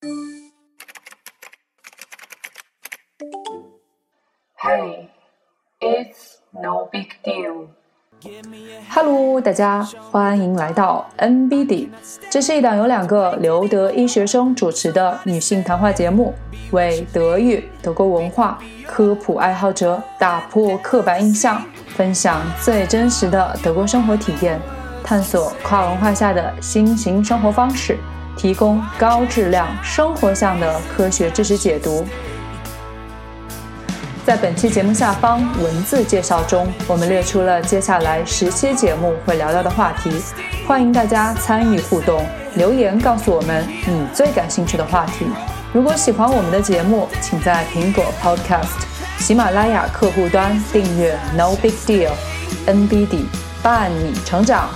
Hey, it's no big deal. Hello，大家欢迎来到 NBD，这是一档由两个留德医学生主持的女性谈话节目，为德语、德国文化科普爱好者打破刻板印象，分享最真实的德国生活体验，探索跨文化下的新型生活方式，提供高质量生活向的科学知识解读。在本期节目下方文字介绍中，我们列出了接下来十期节目会聊到的话题，欢迎大家参与互动，留言告诉我们你最感兴趣的话题。如果喜欢我们的节目，请在苹果 Podcast、喜马拉雅客户端订阅 No Big Deal NBD，伴你成长。